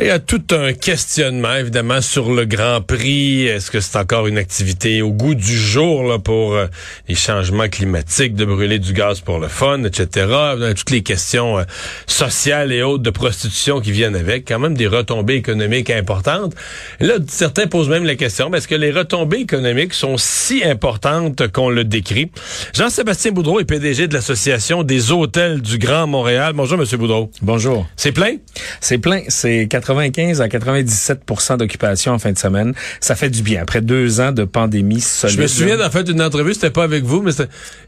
Il y a tout un questionnement, évidemment, sur le Grand Prix. Est-ce que c'est encore une activité au goût du jour là, pour euh, les changements climatiques, de brûler du gaz pour le fun, etc. Toutes les questions euh, sociales et autres de prostitution qui viennent avec, quand même des retombées économiques importantes. Et là, certains posent même la question, est-ce que les retombées économiques sont si importantes qu'on le décrit? Jean-Sébastien Boudreau est PDG de l'Association des hôtels du Grand Montréal. Bonjour, Monsieur Boudreau. Bonjour. C'est plein? C'est plein. C'est 95 à 97 d'occupation en fin de semaine. Ça fait du bien. Après deux ans de pandémie solide. Je me souviens d'en fait d'une entrevue, c'était pas avec vous, mais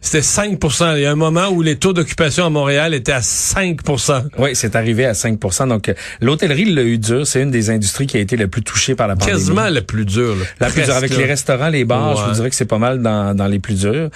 c'était 5% Il y a un moment où les taux d'occupation à Montréal étaient à 5% Oui, c'est arrivé à 5% Donc, l'hôtellerie l'a eu dur. C'est une des industries qui a été la plus touchée par la pandémie. Quasiment la plus dure. La plus dure. Avec les restaurants, les bars, je vous dirais que c'est pas mal dans, dans les plus durs.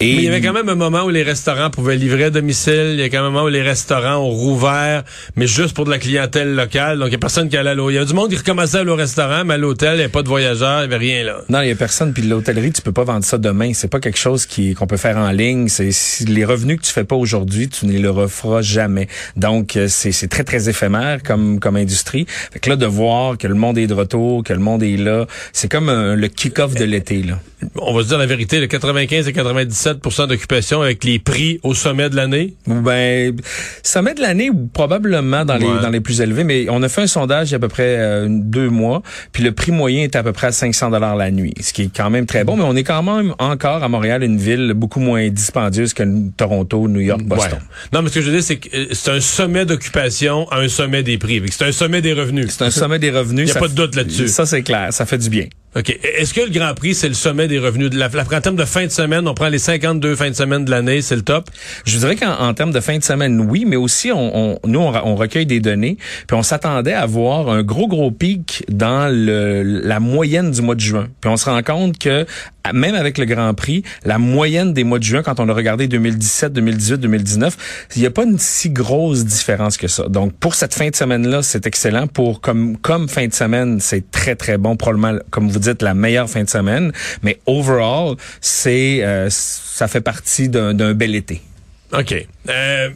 Et mais il y avait quand même un moment où les restaurants pouvaient livrer à domicile. Il y a quand même un moment où les restaurants ont rouvert, mais juste pour de la clientèle locale. Donc, y a personne qui allait à l'eau. Il y a du monde qui recommençait à aller au restaurant, mais à l'hôtel, il n'y a pas de voyageurs, il n'y avait rien là. Non, il n'y a personne. Puis l'hôtellerie, tu peux pas vendre ça demain. C'est pas quelque chose qui qu'on peut faire en ligne. C'est les revenus que tu fais pas aujourd'hui, tu ne les referas jamais. Donc, euh, c'est très, très éphémère comme, comme industrie. Fait que là, de voir que le monde est de retour, que le monde est là, c'est comme le kick-off de l'été, là. On va se dire la vérité, le 95 et 97% d'occupation avec les prix au sommet de l'année? Ben, sommet de l'année, probablement dans les, dans les plus élevés, mais on a fait un sondage il y a à peu près euh, deux mois, puis le prix moyen est à peu près à 500 dollars la nuit, ce qui est quand même très bon, mais on est quand même encore à Montréal une ville beaucoup moins dispendieuse que Toronto, New York, Boston. Non, mais ce que je veux dire, c'est que euh, c'est un sommet d'occupation à un sommet des prix. C'est un sommet des revenus. C'est un sommet des revenus. Il n'y a pas de doute là-dessus. Ça, c'est clair. Ça fait du bien. OK. Est-ce que le Grand Prix, c'est le sommet des revenus? De la, en termes de fin de semaine, on prend les 52 fins de semaine de l'année, c'est le top? Je dirais qu'en termes de fin de semaine, oui, mais aussi, on, nous, on, recueille des données, puis on s'attendait à voir un gros, gros pic dans le, la moyenne du mois de juin. Puis on se rend compte que même avec le Grand Prix, la moyenne des mois de juin, quand on a regardé 2017, 2018, 2019, il n'y a pas une si grosse différence que ça. Donc, pour cette fin de semaine-là, c'est excellent. Pour comme comme fin de semaine, c'est très, très bon. Probablement, comme vous dites, la meilleure fin de semaine. Mais overall, c'est euh, ça fait partie d'un bel été. OK. Euh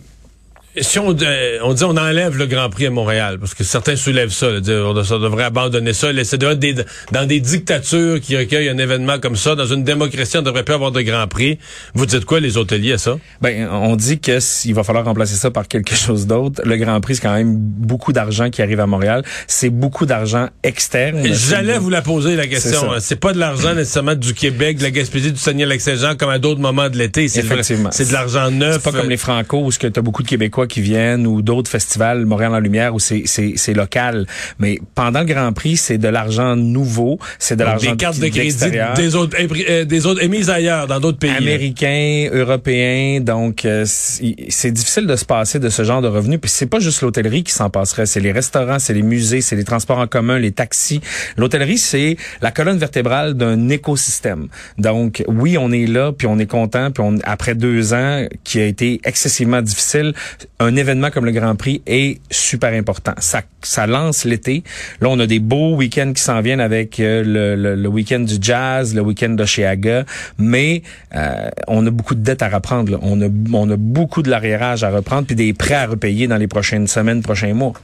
si on, euh, on dit on enlève le Grand Prix à Montréal, parce que certains soulèvent ça, là, dire, on, devrait abandonner ça, laisser de, des, dans des dictatures qui recueillent un événement comme ça, dans une démocratie, on devrait plus avoir de Grand Prix. Vous dites quoi, les hôteliers, à ça? Ben, on dit que il va falloir remplacer ça par quelque chose d'autre. Le Grand Prix, c'est quand même beaucoup d'argent qui arrive à Montréal. C'est beaucoup d'argent externe. J'allais vous la poser, la question. C'est pas de l'argent nécessairement du Québec, de la Gaspésie, du Saguenay-Lac-Saint-Jean, comme à d'autres moments de l'été. C'est C'est de l'argent neuf. C'est pas comme les Franco, où tu as beaucoup de Québécois qui viennent ou d'autres festivals, Montréal en lumière où c'est c'est local. Mais pendant le Grand Prix, c'est de l'argent nouveau, c'est de l'argent des cartes de crédit des autres euh, des autres émises ailleurs dans d'autres pays. Américains, européens, donc euh, c'est difficile de se passer de ce genre de revenus. Puis c'est pas juste l'hôtellerie qui s'en passerait, c'est les restaurants, c'est les musées, c'est les transports en commun, les taxis. L'hôtellerie, c'est la colonne vertébrale d'un écosystème. Donc oui, on est là, puis on est content, puis on, après deux ans qui a été excessivement difficile, un événement comme le Grand Prix est super important. Ça, ça lance l'été. Là, on a des beaux week-ends qui s'en viennent avec euh, le, week-end du jazz, le week-end d'Oshéaga, mais euh, on a beaucoup de dettes à reprendre. On, a, on a beaucoup de l'arriérage à reprendre, puis des prêts à repayer dans les prochaines semaines, prochains mois.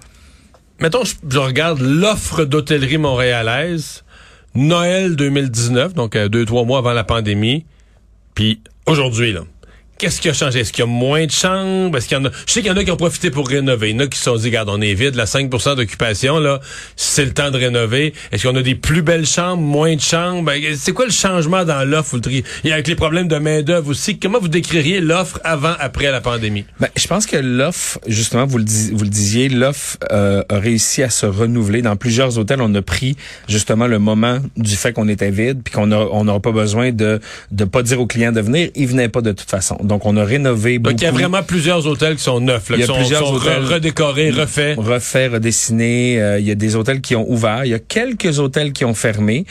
Mettons, je, je regarde l'offre d'hôtellerie montréalaise, Noël 2019, donc euh, deux, trois mois avant la pandémie, puis aujourd'hui, là qu'est-ce qui a changé? Est-ce qu'il y a moins de chambres? Est-ce qu'il y en a? Je sais qu'il y en a qui ont profité pour rénover. Il y en a qui se sont dit, regarde, on est vide, la 5% d'occupation, là, c'est le temps de rénover. Est-ce qu'on a des plus belles chambres, moins de chambres? Ben, c'est quoi le changement dans l'offre? Et avec les problèmes de main-d'œuvre aussi, comment vous décririez l'offre avant, après la pandémie? Ben, je pense que l'offre, justement, vous le, disiez, l'offre euh, a réussi à se renouveler. Dans plusieurs hôtels, on a pris justement le moment du fait qu'on était vide, puis qu'on n'aura pas besoin de ne pas dire aux clients de venir. Ils venaient pas de toute façon. On a rénové beaucoup. Donc, il y a vraiment plusieurs hôtels qui sont neufs, là, Il y a qui sont, plusieurs sont hôtels- redécorés, refaits. refait, redessiné. Euh, il y a des hôtels qui ont ouvert. Il y a quelques hôtels qui ont fermé.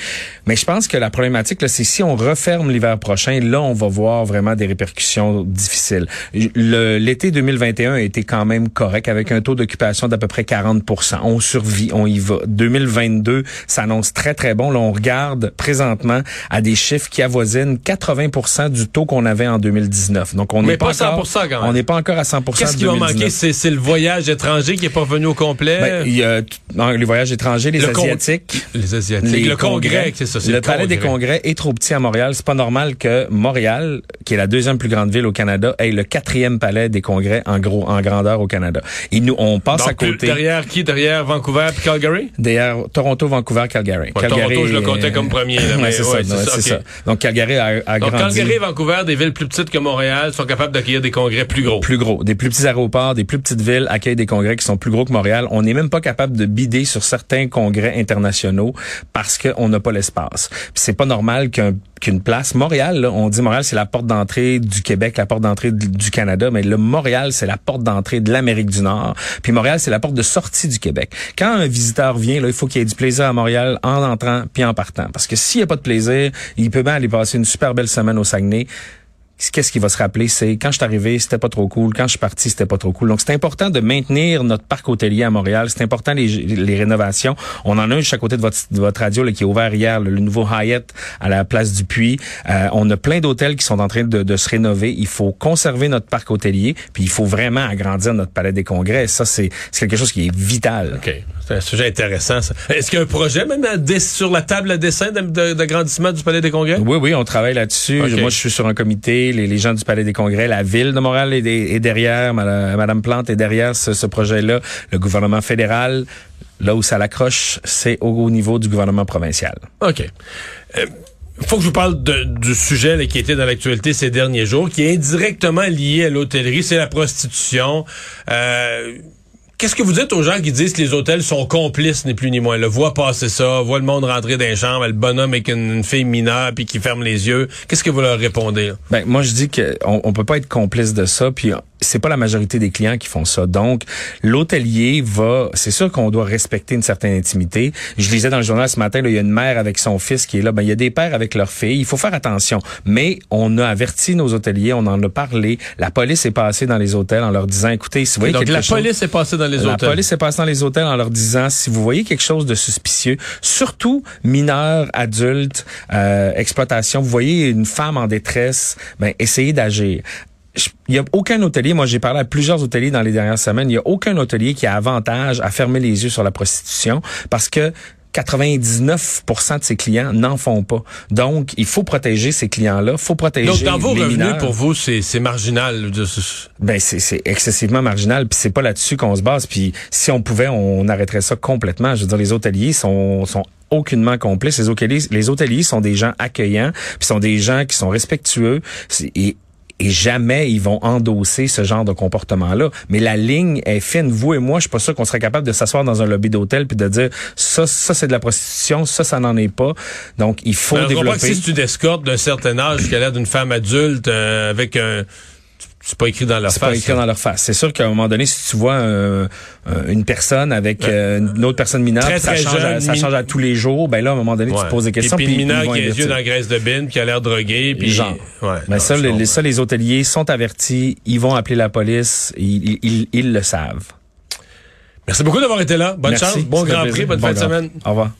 Mais je pense que la problématique, c'est si on referme l'hiver prochain, là, on va voir vraiment des répercussions difficiles. Le- L'été 2021 a été quand même correct avec un taux d'occupation d'à peu près 40% On survit, on y va. 2022 s'annonce très, très bon. Là, on regarde présentement à des chiffres qui avoisinent 80% du taux qu'on avait en 2019. Donc, on n'est pas, pas encore, 100% quand même. On n'est pas encore à 100 Qu'est-ce qui va 2019. manquer? C'est c'est le voyage étranger qui est pas revenu au complet? Ben, il y a non, les voyages étrangers, les Le Asiatiques. les Asiatiques. les le congrès, c'est ça. c'est Le, palais des congrès est trop petit à Montréal. C'est pas normal que Montréal, qui est la deuxième plus grande ville au Canada, ait le quatrième palais des congrès en gros, en grandeur au Canada. Et nous, on passe à côté. derrière qui? Derrière Vancouver puis Calgary? Derrière Toronto, Vancouver, Calgary. Ouais, Calgary Toronto, je le comptais comme premier, Ouais, c'est ouais, ça. Donc Calgary a, a Donc, grandi. Calgary Vancouver, des villes plus petites que Montréal, sont capables d'accueillir des congrès plus gros. plus gros. Des plus petits aéroports, des plus petites villes accueillent des congrès qui sont plus gros que Montréal. On n'est même pas capable de bider sur certains congrès internationaux parce qu'on n'a pas l'espace. Puis C'est pas normal qu'un qu'une place. Montréal, là, on dit Montréal, c'est la porte d'entrée du Québec, la porte d'entrée du Canada, mais le Montréal, c'est la porte d'entrée de l'Amérique du Nord. Puis Montréal, c'est la porte de sortie du Québec. Quand un visiteur vient, là, il faut qu'il ait du plaisir à Montréal en entrant puis en partant. Parce que s'il n'y a pas de plaisir, il peut bien aller passer une super belle semaine au Saguenay qu'est-ce qu'il va se rappeler, c'est quand je suis arrivé, c'était pas trop cool, quand je suis parti, c'était pas trop cool. Donc c'est important de maintenir notre parc hôtelier à Montréal, c'est important les, les rénovations. On en a un juste à côté de votre, de votre radio là, qui est ouvert hier, le, le nouveau Hyatt à la place du Puy. Euh, on a plein d'hôtels qui sont en train de, de se rénover. Il faut conserver notre parc hôtelier, puis il faut vraiment agrandir notre palais des congrès. Ça c'est c'est quelque chose qui est vital. OK. C'est un sujet intéressant. Est-ce qu'il y a un projet même à sur la table à dessin de- de- d'agrandissement du Palais des Congrès? Oui, oui, on travaille là-dessus. Moi, je suis sur un comité. Les, gens du Palais des Congrès, la ville de Montréal est, derrière. Madame, Plante est derrière ce, projet-là. Le gouvernement fédéral, là où ça l'accroche, c'est au, au niveau du gouvernement provincial. OK. Euh, faut que je vous parle du sujet qui était dans l'actualité ces derniers jours, qui est indirectement lié à l'hôtellerie, c'est la prostitution. Euh, Qu'est-ce que vous dites aux gens qui disent que les hôtels sont complices, ni plus ni moins? Le voient passer ça, voient le monde rentrer dans les chambres, le bonhomme avec une, fille mineure puis qui ferme les yeux. Qu'est-ce que vous leur répondez? Ben moi je dis que on, on peut pas être complice de ça puis c'est pas la majorité des clients qui font ça. Donc l'hôtelier va c'est sûr qu'on doit respecter une certaine intimité. Je lisais dans le journal ce matin là, il y a une mère avec son fils qui est là, ben il y a des pères avec leur fille, il faut faire attention. Mais on a averti nos hôteliers, on en a parlé, la police est passée dans les hôtels en leur disant écoutez, si vous voyez Donc quelque la chose- police est passée dans les la hôtels. police est passée dans les hôtels en leur disant si vous voyez quelque chose de suspicieux, surtout mineurs, adultes, euh, exploitation, vous voyez une femme en détresse, ben essayez d'agir. Il y a aucun hôtelier, moi j'ai parlé à plusieurs hôteliers dans les dernières semaines, il y a aucun hôtelier qui a avantage à fermer les yeux sur la prostitution parce que 99% de ses clients n'en font pas. Donc, il faut protéger ces clients-là, faut protéger Donc dans vos les revenus, mineurs. pour vous, c'est c'est marginal. c'est- Ben c'est c'est excessivement marginal puis c'est pas là-dessus qu'on se base puis si on pouvait on arrêterait ça complètement. Je veux dire les hôteliers sont sont aucunement complices. Les hôteliers les hôteliers sont des gens accueillants puis sont des gens qui sont respectueux et et jamais ils vont endosser ce genre de comportement-là. Mais la ligne est fine. Vous et moi, je suis pas sûr qu'on serait capable de s'asseoir dans un lobby d'hôtel puis de dire ça, ça c'est de la prostitution, ça, ça n'en est pas. Donc, il faut je comprends que développer. si c'est une escorte d'un certain âge qui a l'air d'une femme adulte euh, avec un... C'est pas écrit dans leur C'est face. pas écrit ça. dans leur face. C'est sûr qu'à un moment donné, si tu vois un- un- une personne avec euh, une autre personne mineure, Très, puis ça, change à, jeune, ça min- change à tous les jours, ben là, à un moment donné, tu te poses des questions. Et puis, une mineure vont qui a les yeux dans la graisse de bine, puis qui a l'air drogué, puis... Genre. Ouais, non, ça, les, comprends. ça, les hôteliers sont avertis, ils vont appeler la police, ils, ils, ils le savent. Merci beaucoup d'avoir été là. Bonne Merci. chance, bon Grand Prix, bonne Bon fin de semaine. Au revoir.